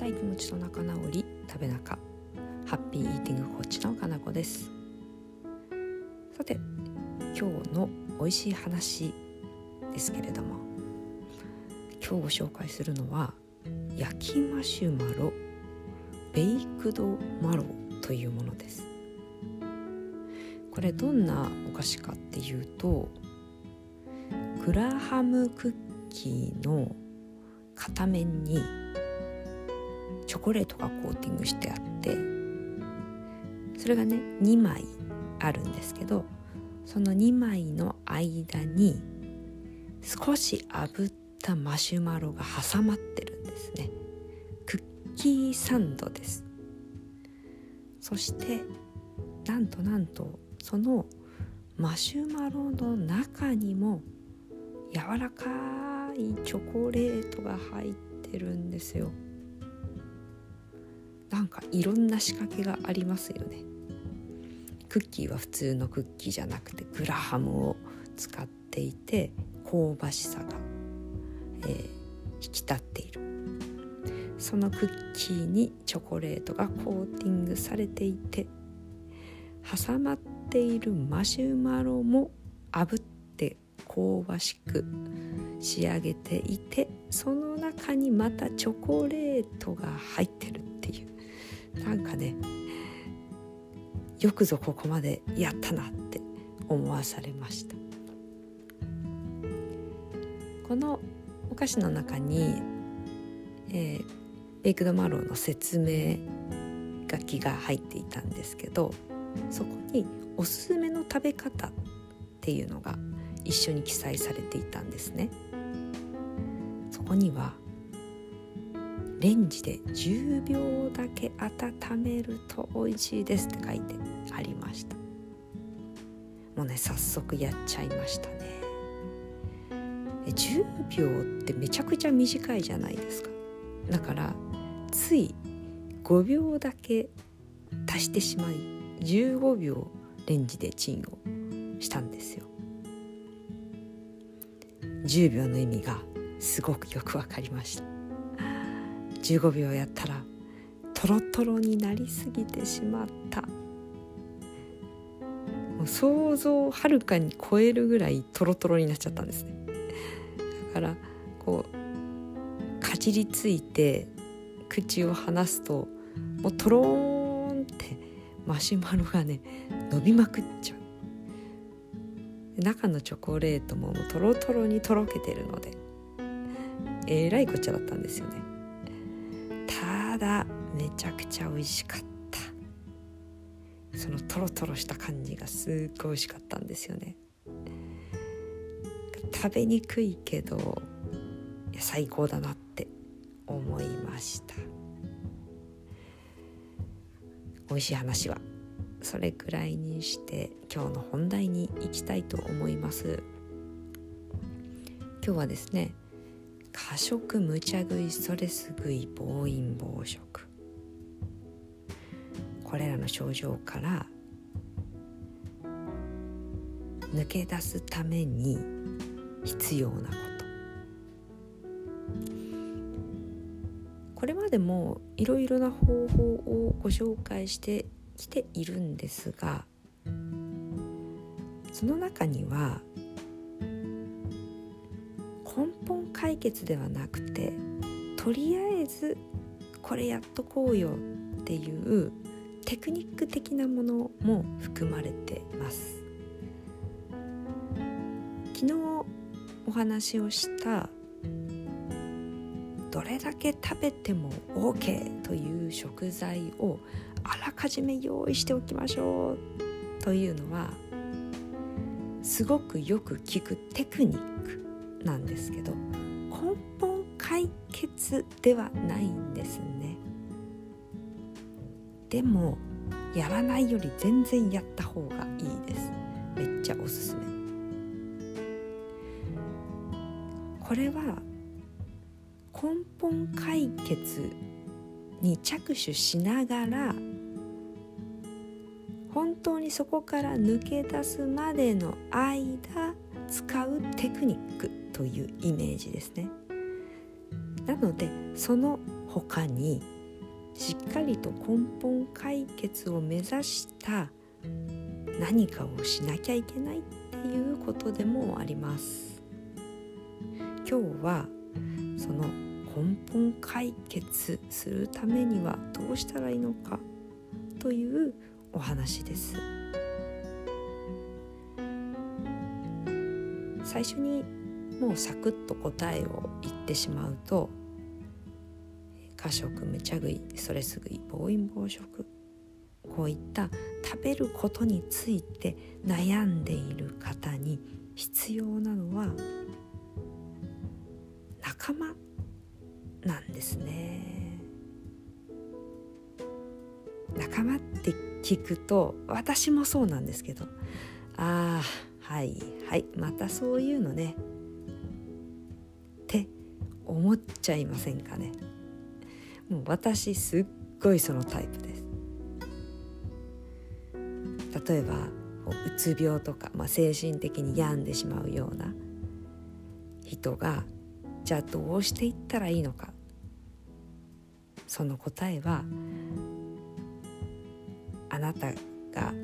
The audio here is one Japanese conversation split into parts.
たい気持ちと仲直り食べ中。ハッピーイーティングコーチのかなこです。さて今日の美味しい話ですけれども。今日ご紹介するのは焼きマシュマロベイクドマロというものです。これどんなお菓子かっていうとグラハムクッキーの片面にチョコレートがコーティングしてあってそれがね2枚あるんですけどその2枚の間に少し炙ったマシュマロが挟まってるんですね。クッキーサンドです。そしてなんとなんとそのマシュマロの中にも柔らかいチョコレートが入ってるんですよ。なんかいろんな仕掛けがありますよね。クッキーは普通のクッキーじゃなくてグラハムを使っていて香ばしさが、えー、引き立っている。そのクッキーにチョコレートがコーティングされていて挟まっているマシュマロも炙って香ばしく仕上げていてその中にまたチョコレートが入ってる。なんかねよくぞここまでやったなって思わされました。このお菓子の中に、えー、ベイクドマローの説明書きが入っていたんですけどそこにおすすめの食べ方っていうのが一緒に記載されていたんですね。そこにはレンジで10秒だけ温めると美味しいですって書いてありました。もうね早速やっちゃいましたね。10秒ってめちゃくちゃ短いじゃないですか。だからつい5秒だけ足してしまい15秒レンジでチンをしたんですよ。10秒の意味がすごくよくわかりました。15秒やったらトロトロになりすぎてしまった。もう想像をはるかに超えるぐらいトロトロになっちゃったんですね。だからこうかじりついて口を離すともうトローンってマシュマロがね伸びまくっちゃう。中のチョコレートももうトロトロにとろけてるのでえらいこっちゃだったんですよね。だめちゃくちゃ美味しかった。そのトロトロした感じがすっごい美味しかったんですよね。食べにくいけど最高だなって思いました。美味しい話はそれくらいにして今日の本題に行きたいと思います。今日はですね過食無茶食いストレス食い暴飲暴食。これらの症状から抜け出すために必要なこと。これまでもいろいろな方法をご紹介してきているんですがその中には解決ではなくてとりあえずこれやっとこうよっていうテクニック的なものも含まれてます。昨日お話をしたどれだけ食べても OK という食材をあらかじめ用意しておきましょうというのはすごくよく聞くテクニックなんですけど根本解決ではないんですね。でもやらないより全然やった方がいいです。めっちゃおすすめ。これは根本解決に着手しながら本当にそこから抜け出すまでの間使うテクニックというイメージですね。なのでその他にしっかりと根本解決を目指した何かをしなきゃいけないっていうことでもあります。今日はその根本解決するためにはどうしたらいいのかというお話です。最初にもうサクッと答えを言ってしまうと過食無茶食いストレス食い暴飲暴食こういった食べることについて悩んでいる方に必要なのは仲間なんですね。仲間って聞くと私もそうなんですけどああはいはいまたそういうのね。って思っちゃいませんかね。もう私すっごいそのタイプです。例えばうつ病とか、まあ、精神的に病んでしまうような人がじゃあどうしていったらいいのか。その答えはあなたが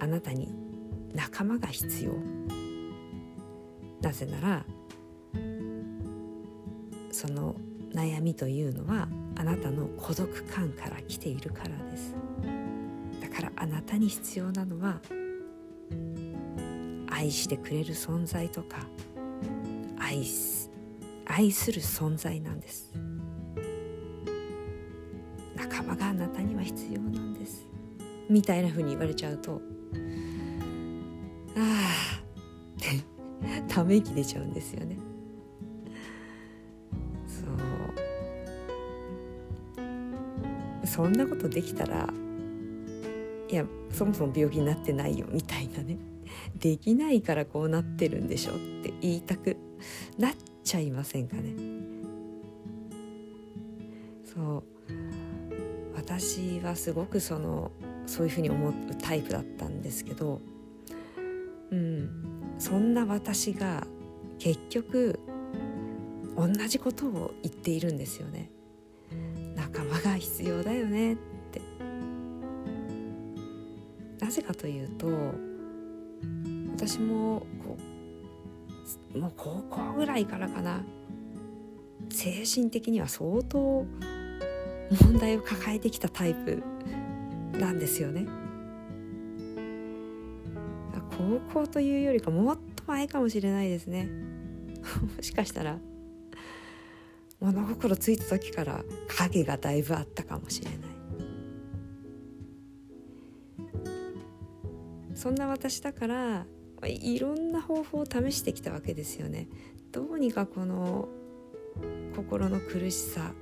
あなたに仲間が必要。なぜならその悩みというのはあなたの孤独感から来ているからです。だからあなたに必要なのは愛してくれる存在とか愛す愛する存在なんです。仲間があなたには必要なんです。みたいな風に言われちゃうとああ。ってため息出ちゃうんですよね。そんなことできたらいやそもそも病気になってないよみたいなね。できないからこうなってるんでしょって言いたくなっちゃいませんかね。そう。私はすごくそのそういうふうに思うタイプだったんですけどうん。そんな私が結局同じことを言っているんですよね。仲間が必要だよね。って。なぜかというと私もこうもう高校ぐらいからかな。精神的には相当問題を抱えてきたタイプなんですよね。高校というよりかもっと前かもしれないですね。もしかしたら。物心ついた時から影がだいぶあったかもしれない。そんな私だからいろんな方法を試してきたわけですよね。どうにかこの心の苦しさ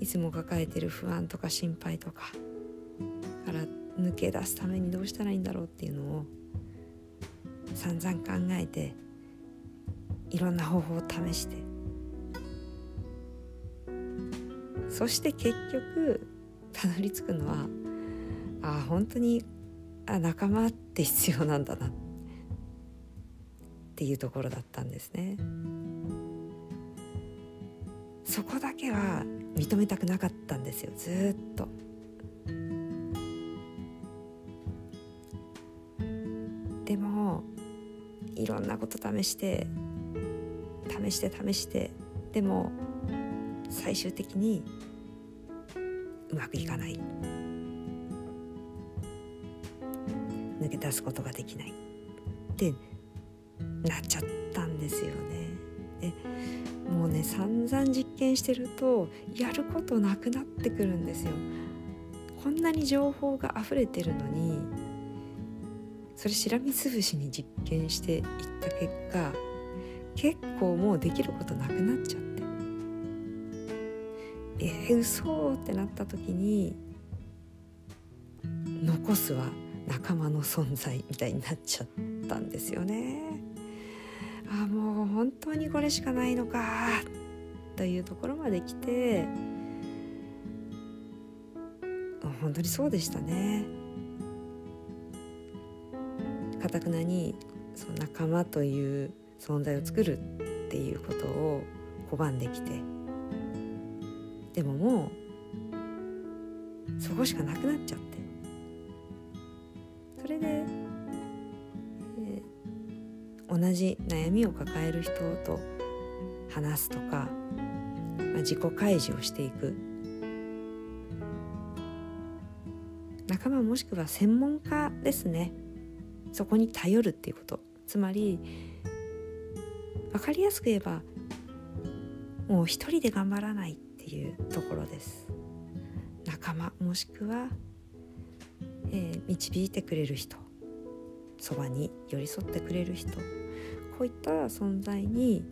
いつも抱えてる不安とか心配とか。抜け出すためにどうしたらいいんだろうっていうのを散々考えていろんな方法を試してそして結局たどり着くのはああ本当にあ仲間って必要なんだなっていうところだったんですね。そこだけは認めたくなかったんですよずっと。いろんなこと試して試して試してでも最終的にうまくいかない抜け出すことができないってなっちゃったんですよね。でもうね散々実験してるとやることなくなってくるんですよ。こんなに情報が溢れてるのにそれしらみつぶしに実験していった結果結構もうできることなくなっちゃってえー、嘘ってなった時に残すは仲間の存在みたいになっちゃったんですよね。あもう本当にこれしかないのかというところまで来て本当にそうでしたね。かたくなにその仲間という存在を作るっていうことを拒んできて。でももうそこしかなくなっちゃって。それで、えー、同じ悩みを抱える人と話すとか、まあ、自己開示をしていく。仲間もしくは専門家ですね。そこに頼るっていうこと。つまり分かりやすく言えばもう一人で頑張らないっていうところです。仲間もしくは、えー、導いてくれる人。そばに寄り添ってくれる人。こういった存在に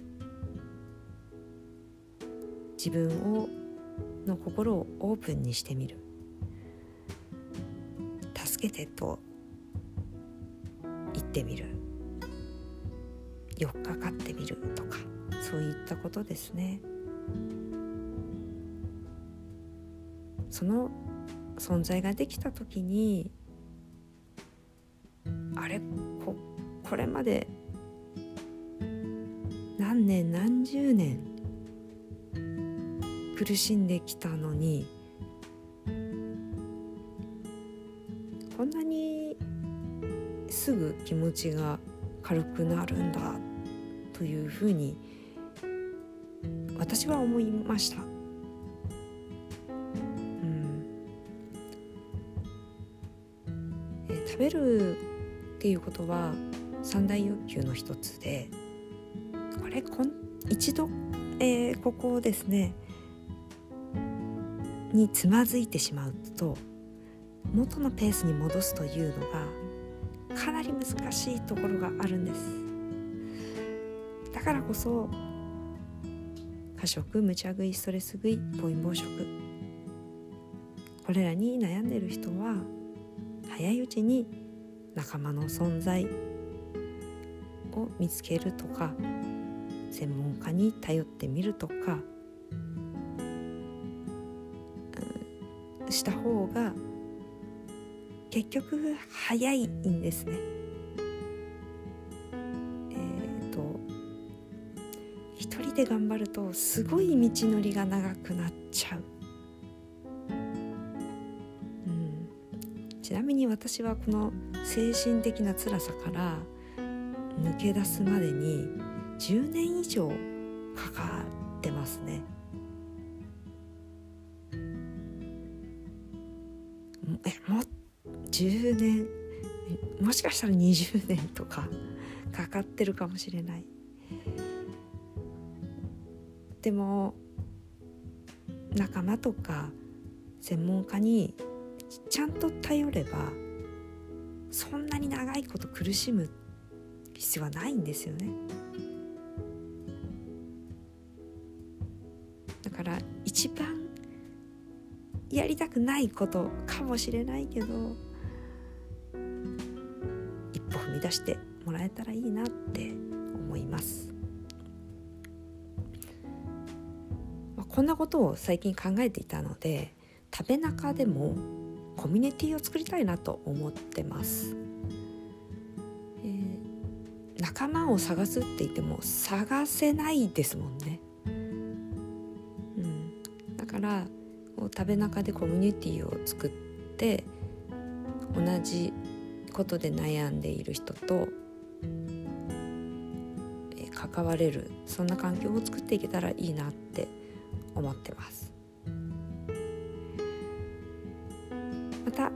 自分をの心をオープンにしてみる。助けてとってみる。寄っかかってみるとかそういったことですね。その存在ができた時にあれここれまで何年何十年苦しんできたのにすぐ気持ちが軽くなるんだというふうに私は思いました。食べるっていうことは三大欲求の一つでこれ？こん？一度、えー、ここですね。につまずいてしまうと元のペースに戻すというのがかなり難しいところがあるんです。だからこそ過食無茶食いストレス食い暴飲暴食。これらに悩んでる人は早いうちに仲間の存在を見つけるとか専門家に頼ってみるとかした方が結局早いんですね。えっ、ー、と一人で頑張るとすごい道のりが長くなっちゃう。うん、ちなみに私はこの精神的な辛さから抜け出すまでに10年以上かかってますね。えも10年。もしかしたら20年とかかかってるかもしれない。でも仲間とか専門家にちゃんと頼ればそんなに長いこと苦しむ必要はないんですよね。だから一番やりたくないことかもしれないけど出してもらえたらいいなって思います、まあ、こんなことを最近考えていたので食べ中でもコミュニティを作りたいなと思ってます、えー、仲間を探すって言っても探せないですもんね、うん、だから食べ中でコミュニティを作って同じことで悩んでいる人と関われるそんな環境を作っていけたらいいなって思ってます。また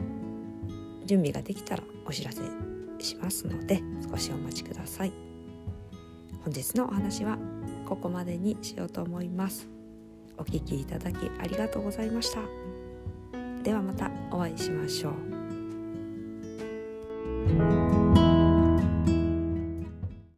準備ができたらお知らせしますので少しお待ちください。本日のお話はここまでにしようと思います。お聴きいただきありがとうございました。ではまたお会いしましょう。